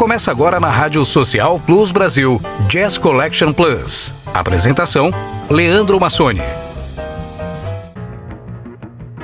Começa agora na Rádio Social Plus Brasil, Jazz Collection Plus. Apresentação: Leandro Massoni.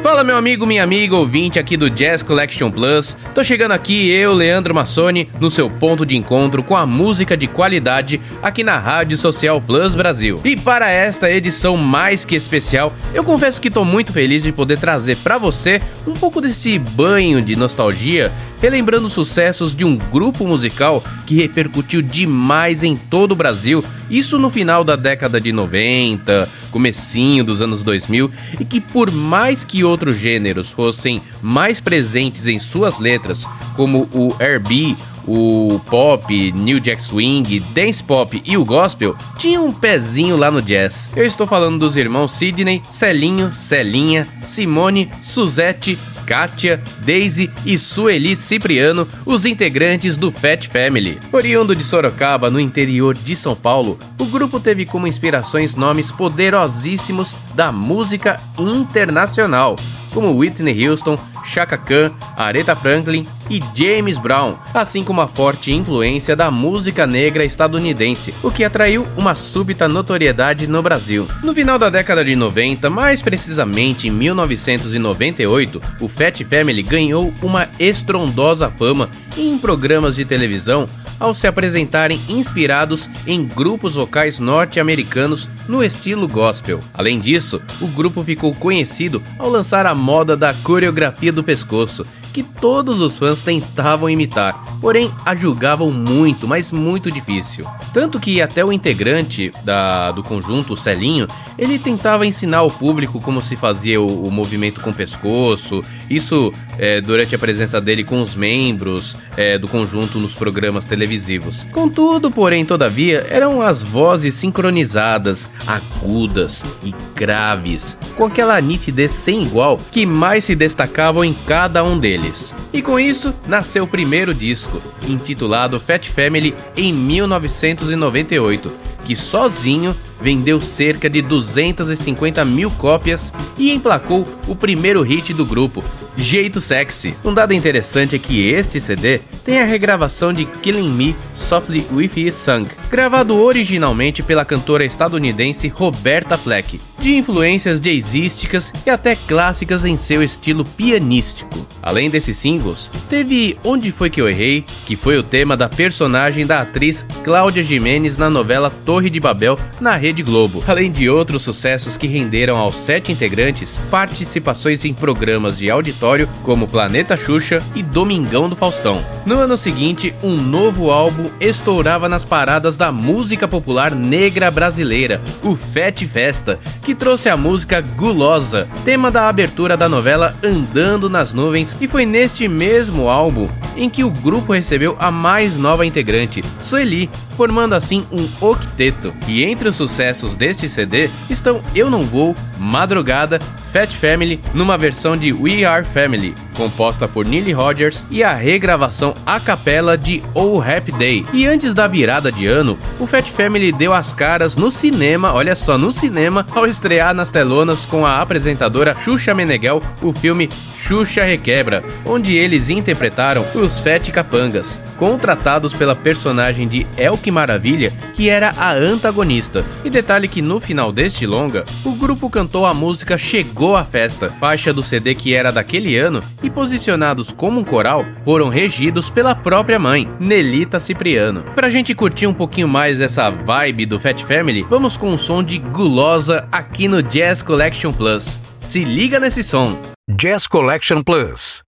Fala meu amigo, minha amiga, ouvinte aqui do Jazz Collection Plus. Tô chegando aqui, eu, Leandro Massoni, no seu ponto de encontro com a música de qualidade aqui na Rádio Social Plus Brasil. E para esta edição mais que especial, eu confesso que tô muito feliz de poder trazer para você um pouco desse banho de nostalgia, relembrando sucessos de um grupo musical que repercutiu demais em todo o Brasil, isso no final da década de 90, comecinho dos anos 2000 e que por mais que outros gêneros fossem mais presentes em suas letras, como o R&B, o pop, New Jack Swing, dance pop e o gospel tinham um pezinho lá no jazz. Eu estou falando dos irmãos Sidney, Celinho, Celinha, Simone, Suzette, Kátia, Daisy e Sueli Cipriano, os integrantes do Fat Family. Oriundo de Sorocaba, no interior de São Paulo, o grupo teve como inspirações nomes poderosíssimos da música internacional, como Whitney Houston, Chaka Khan, Aretha Franklin e James Brown, assim como a forte influência da música negra estadunidense, o que atraiu uma súbita notoriedade no Brasil. No final da década de 90, mais precisamente em 1998, o Fat Family ganhou uma estrondosa fama em programas de televisão ao se apresentarem inspirados em grupos vocais norte-americanos no estilo gospel. Além disso, o grupo ficou conhecido ao lançar a moda da coreografia do pescoço, que todos os fãs tentavam imitar, porém a julgavam muito, mas muito difícil. Tanto que até o integrante da, do conjunto, o Celinho, ele tentava ensinar ao público como se fazia o, o movimento com o pescoço, isso é, durante a presença dele com os membros é, do conjunto nos programas televisivos. Contudo, porém, todavia, eram as vozes sincronizadas, agudas e graves, com aquela nitidez sem igual que mais se destacavam em cada um deles. E com isso, nasceu o primeiro disco, intitulado Fat Family, em 1998, que sozinho vendeu cerca de 250 mil cópias e emplacou o primeiro hit do grupo, Jeito Sexy. Um dado interessante é que este CD tem a regravação de Killing Me Softly With His Song, gravado originalmente pela cantora estadunidense Roberta Fleck, de influências jazzísticas e até clássicas em seu estilo pianístico. Além desses singles, teve Onde Foi Que Eu Errei, que foi o tema da personagem da atriz Cláudia Jimenez na novela Torre de Babel na Rede Globo, além de outros sucessos que renderam aos sete integrantes participações em programas de auditório como Planeta Xuxa e Domingão do Faustão. No ano seguinte, um novo álbum estourava nas paradas da música popular negra brasileira, o Fete Festa, que trouxe a música Gulosa, tema da abertura da novela Andando nas Nuvens, e foi neste mesmo álbum em que o grupo recebeu a mais nova integrante, Sueli, formando assim um octeto. E entre os sucessos deste CD estão Eu Não Vou, Madrugada, Fat Family, numa versão de We Are Family, composta por Neely Rogers, e a regravação a capela de Oh Happy Day. E antes da virada de ano, o Fat Family deu as caras no cinema, olha só, no cinema, ao estrear nas telonas com a apresentadora Xuxa Meneghel o filme Xuxa Requebra, onde eles interpretaram os Fete Capangas, contratados pela personagem de Elke Maravilha, que era a antagonista. E detalhe que no final deste longa, o grupo cantou a música Chegou a Festa, faixa do CD que era daquele ano, e posicionados como um coral, foram regidos pela própria mãe, Nelita Cipriano. Pra gente curtir um pouquinho mais essa vibe do Fat Family, vamos com um som de gulosa aqui no Jazz Collection Plus. Se liga nesse som! Jazz Collection Plus.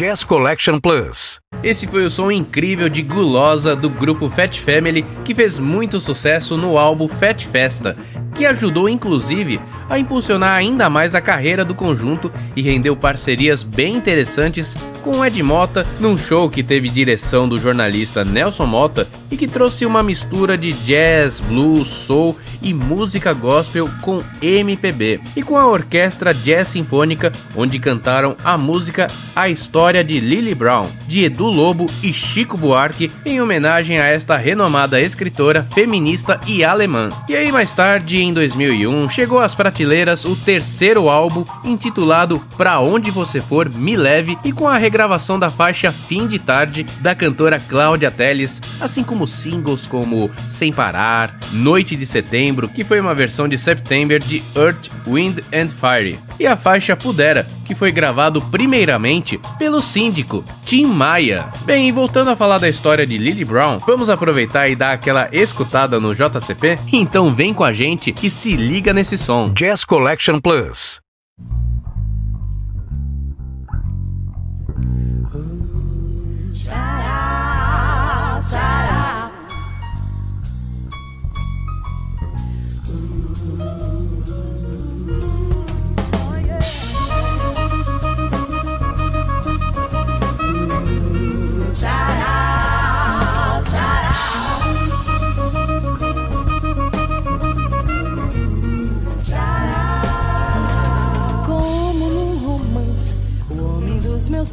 Jazz Collection Plus. Esse foi o som incrível de Gulosa do grupo Fat Family, que fez muito sucesso no álbum Fat Festa, que ajudou inclusive a impulsionar ainda mais a carreira do conjunto e rendeu parcerias bem interessantes com Ed Mota num show que teve direção do jornalista Nelson Mota e que trouxe uma mistura de jazz, blues, soul e música gospel com MPB, e com a orquestra Jazz Sinfônica, onde cantaram a música A História de Lily Brown, de Edu Lobo e Chico Buarque, em homenagem a esta renomada escritora feminista e alemã. E aí mais tarde, em 2001, chegou às prateleiras o terceiro álbum intitulado Pra Onde Você For, Me Leve, e com a regravação da faixa Fim de Tarde da cantora Cláudia Teles, assim como singles como Sem Parar, Noite de Setembro, que foi uma versão de September de Earth, Wind and Fire, e a faixa Pudera, que foi gravado primeiramente pelo síndico Tim Maia. Bem, voltando a falar da história de Lily Brown, vamos aproveitar e dar aquela escutada no JCP? Então vem com a gente e se liga nesse som. Jazz Collection Plus.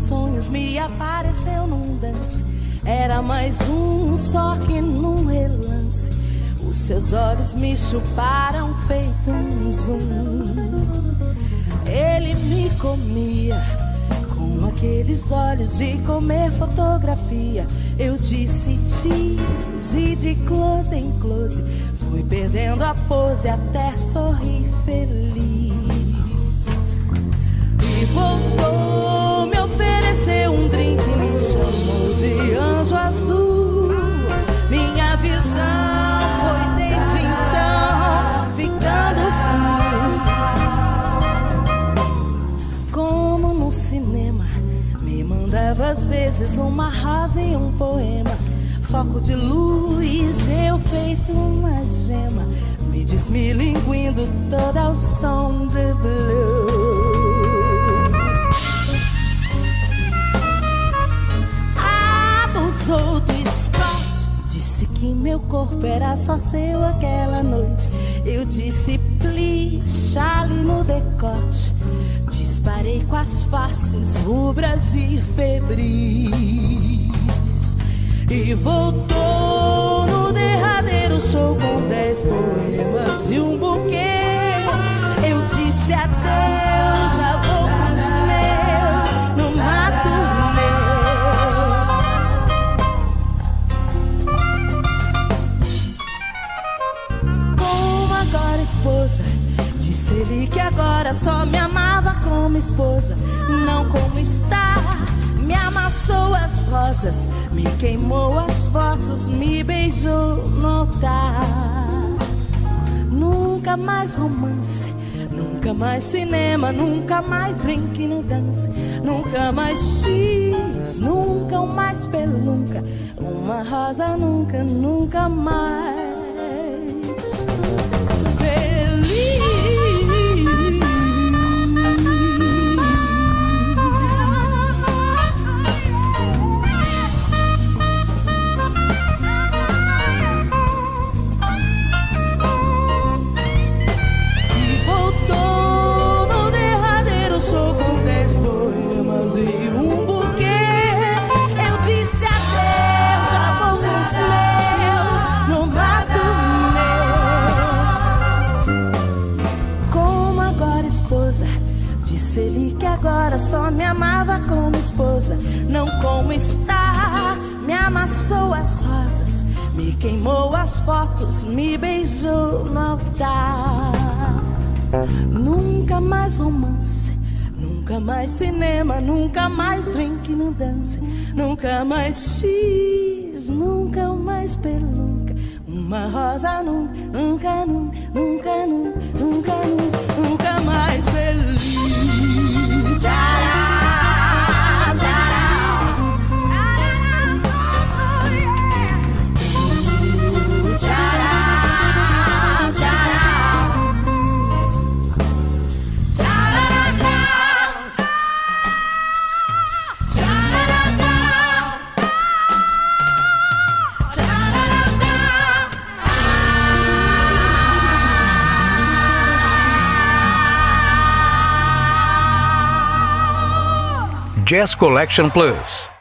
Sonhos me apareceu num dance. Era mais um só que num relance. Os seus olhos me chuparam feito um zoom. Ele me comia com aqueles olhos de comer fotografia. Eu disse cheese e de close em close. Fui perdendo a pose até sorrir feliz. E voltou uma rosa e um poema. Foco de luz, eu feito uma gema, me desmilinguindo toda ao som de blues. Abusou do Scott. Disse que meu corpo era só seu aquela noite. Eu disse, please, chale no decote. Disparei com as faces rubras e febris. E voltou no derradeiro show com dez poemas e um buquê. Eu disse adeus, já vou com os meus no mato esposa. Disse ele que agora só me amava como esposa, não como está. Me amassou as rosas, me queimou as fotos, me beijou no altar. Nunca mais romance, nunca mais cinema, nunca mais drink no dance, nunca mais X, nunca mais pelunca, uma rosa nunca, nunca mais. Mais romance, nunca mais cinema, nunca mais drink no dance, nunca mais X, nunca mais pelunca. Uma rosa nunca, nunca, nunca, nunca, nunca, nunca, nunca mais feliz. Shout Jazz Collection Plus.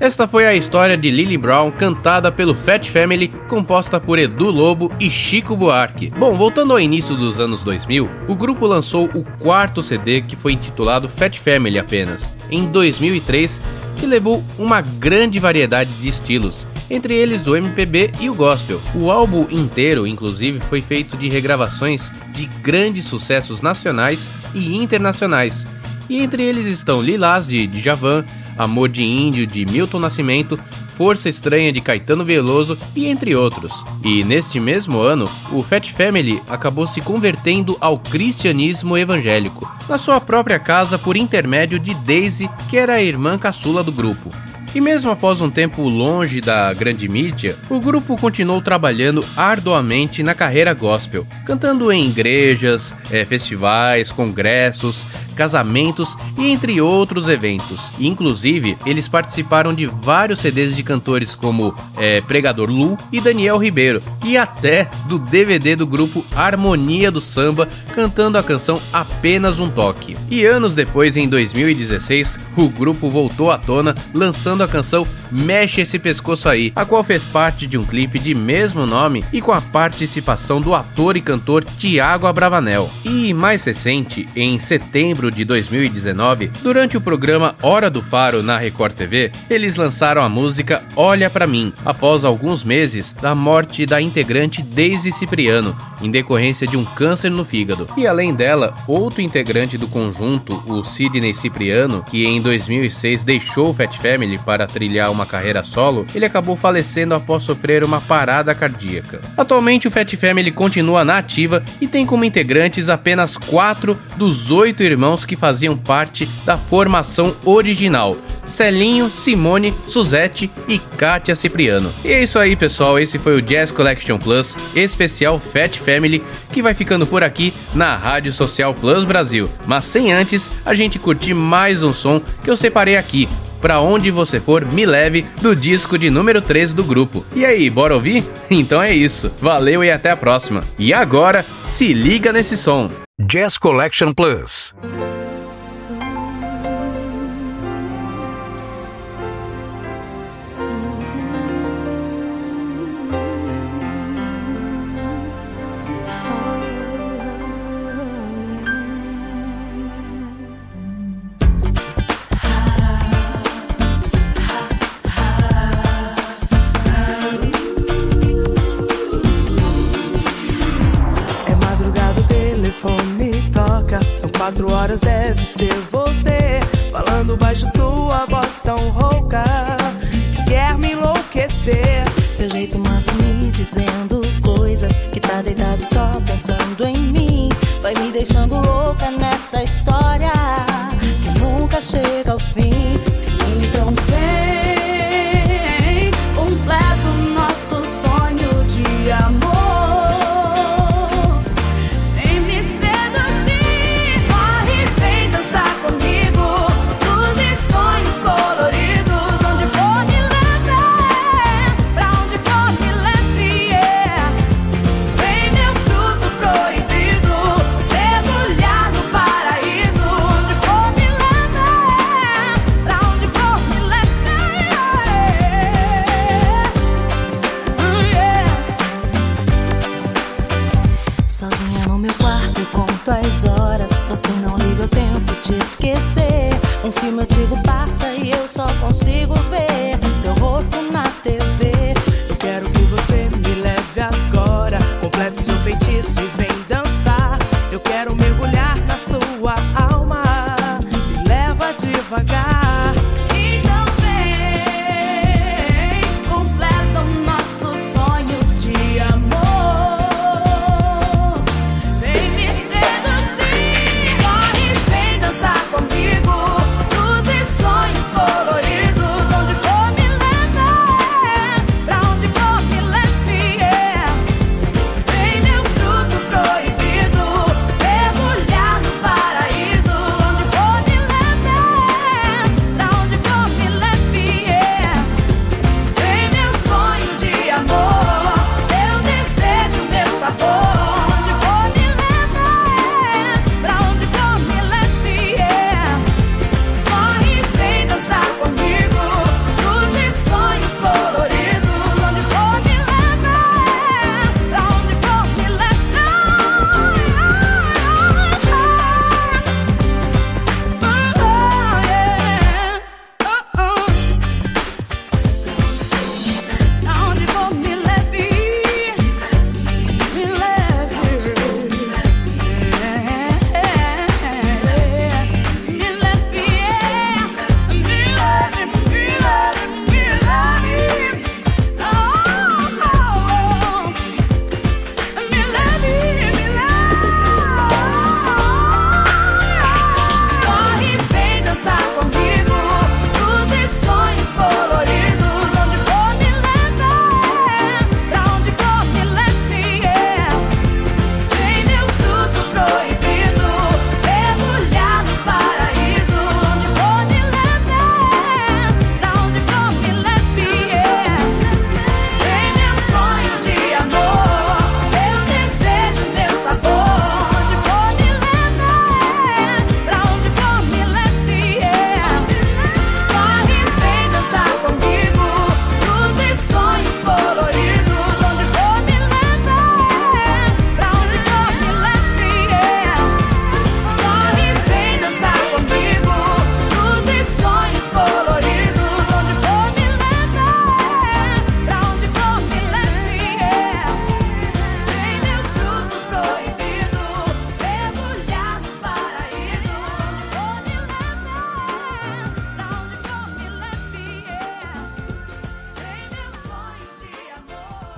Esta foi a história de Lily Brown, cantada pelo Fat Family, composta por Edu Lobo e Chico Buarque. Bom, voltando ao início dos anos 2000, o grupo lançou o quarto CD que foi intitulado Fat Family apenas, em 2003, que levou uma grande variedade de estilos, entre eles o MPB e o gospel. O álbum inteiro, inclusive, foi feito de regravações de grandes sucessos nacionais e internacionais, e entre eles estão Lilás de Djavan, Amor de Índio de Milton Nascimento, Força Estranha de Caetano Veloso e entre outros. E neste mesmo ano, o Fat Family acabou se convertendo ao cristianismo evangélico, na sua própria casa por intermédio de Daisy, que era a irmã caçula do grupo. E mesmo após um tempo longe da grande mídia, o grupo continuou trabalhando arduamente na carreira gospel, cantando em igrejas, é, festivais, congressos, casamentos e entre outros eventos. inclusive, eles participaram de vários CDs de cantores como é, Pregador Lu e Daniel Ribeiro, e até do DVD do grupo Harmonia do Samba, cantando a canção Apenas um Toque. E anos depois, em 2016, o grupo voltou à tona, lançando a canção Mexe Esse Pescoço Aí, a qual fez parte de um clipe de mesmo nome e com a participação do ator e cantor Tiago Abravanel. E mais recente, em setembro de 2019, durante o programa Hora do Faro na Record TV, eles lançaram a música Olha para mim, após alguns meses da morte da integrante Daisy Cipriano, em decorrência de um câncer no fígado. E além dela, outro integrante do conjunto, o Sidney Cipriano, que em 2006 deixou o Fat Family para trilhar uma carreira solo, ele acabou falecendo após sofrer uma parada cardíaca. Atualmente, o Fat Family continua na ativa e tem como integrantes apenas quatro dos oito irmãos que faziam parte da formação original: Celinho, Simone, Suzette e Kátia Cipriano. E é isso aí, pessoal. Esse foi o Jazz Collection Plus especial Fat Family que vai ficando por aqui na Rádio Social Plus Brasil. Mas sem antes a gente curtir mais um som que eu separei aqui. Pra onde você for, me leve do disco de número 13 do grupo. E aí, bora ouvir? Então é isso. Valeu e até a próxima. E agora, se liga nesse som. Jazz Collection Plus. Manso me dizendo coisas Que tá deitado só pensando em mim. Vai me deixando louca nessa história Que nunca chega ao fim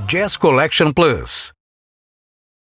Jazz Collection Plus.